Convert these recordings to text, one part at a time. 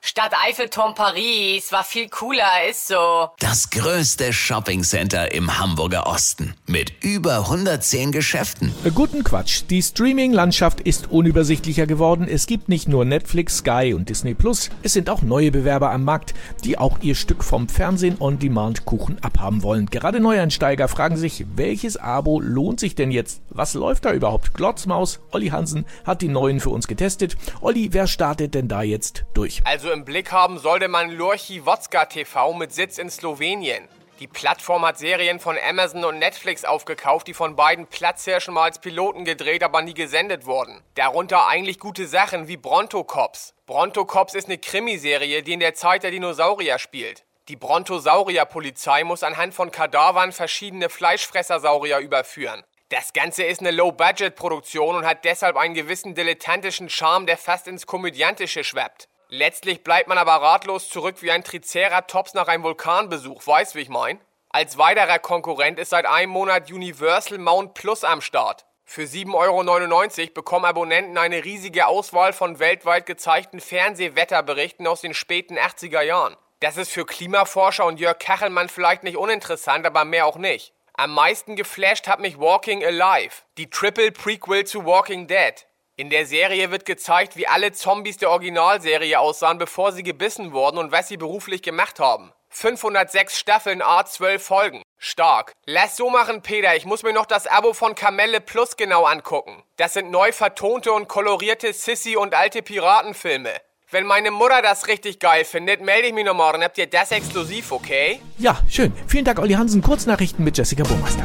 Stadt Eiffelturm Paris war viel cooler, ist so. Das größte Shoppingcenter im Hamburger Osten mit über 110 Geschäften. Guten Quatsch. Die Streaming-Landschaft ist unübersichtlicher geworden. Es gibt nicht nur Netflix, Sky und Disney Plus. Es sind auch neue Bewerber am Markt, die auch ihr Stück vom Fernsehen-on-Demand-Kuchen abhaben wollen. Gerade Neueinsteiger fragen sich, welches Abo lohnt sich denn jetzt? Was läuft da überhaupt? Glotzmaus, Olli Hansen hat die neuen für uns getestet. Olli, wer startet denn da jetzt durch? Also im Blick haben sollte man Lurchi Wodska TV mit Sitz in Slowenien. Die Plattform hat Serien von Amazon und Netflix aufgekauft, die von beiden Platzhirschen mal als Piloten gedreht, aber nie gesendet wurden. Darunter eigentlich gute Sachen wie Bronto Cops. Bronto Cops ist eine Krimiserie, die in der Zeit der Dinosaurier spielt. Die Brontosaurier-Polizei muss anhand von Kadavern verschiedene Fleischfressersaurier überführen. Das Ganze ist eine Low-Budget-Produktion und hat deshalb einen gewissen dilettantischen Charme, der fast ins Komödiantische schwappt. Letztlich bleibt man aber ratlos zurück wie ein Triceratops nach einem Vulkanbesuch, weißt wie ich mein? Als weiterer Konkurrent ist seit einem Monat Universal Mount Plus am Start. Für 7,99 Euro bekommen Abonnenten eine riesige Auswahl von weltweit gezeigten Fernsehwetterberichten aus den späten 80er Jahren. Das ist für Klimaforscher und Jörg Kachelmann vielleicht nicht uninteressant, aber mehr auch nicht. Am meisten geflasht hat mich Walking Alive, die Triple Prequel zu Walking Dead. In der Serie wird gezeigt, wie alle Zombies der Originalserie aussahen, bevor sie gebissen wurden und was sie beruflich gemacht haben. 506 Staffeln, A12 Folgen. Stark. Lass so machen, Peter. Ich muss mir noch das Abo von Kamelle Plus genau angucken. Das sind neu vertonte und kolorierte Sissy- und alte Piratenfilme. Wenn meine Mutter das richtig geil findet, melde ich mich noch morgen. Habt ihr das exklusiv, okay? Ja, schön. Vielen Dank, Olli Hansen. Kurznachrichten mit Jessica Burmeister.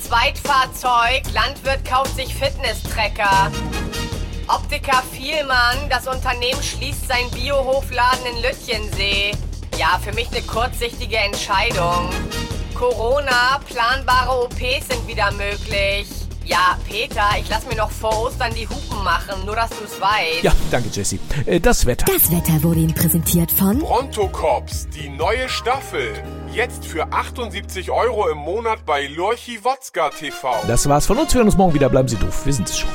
Zweitfahrzeug, Landwirt kauft sich Fitnesstrecker. Optiker Vielmann, das Unternehmen schließt sein Biohofladen in Lütjensee. Ja, für mich eine kurzsichtige Entscheidung. Corona, planbare OPs sind wieder möglich. Ja, Peter, ich lass mir noch vor Ostern die Hupen machen, nur dass du's weißt. Ja, danke, Jessie. Äh, Das Wetter. Das Wetter wurde Ihnen präsentiert von Bronto Cops, die neue Staffel. Jetzt für 78 Euro im Monat bei Lurchi Wodska TV. Das war's von uns. Wir hören uns morgen wieder. Bleiben Sie doof. Wir sind es schon.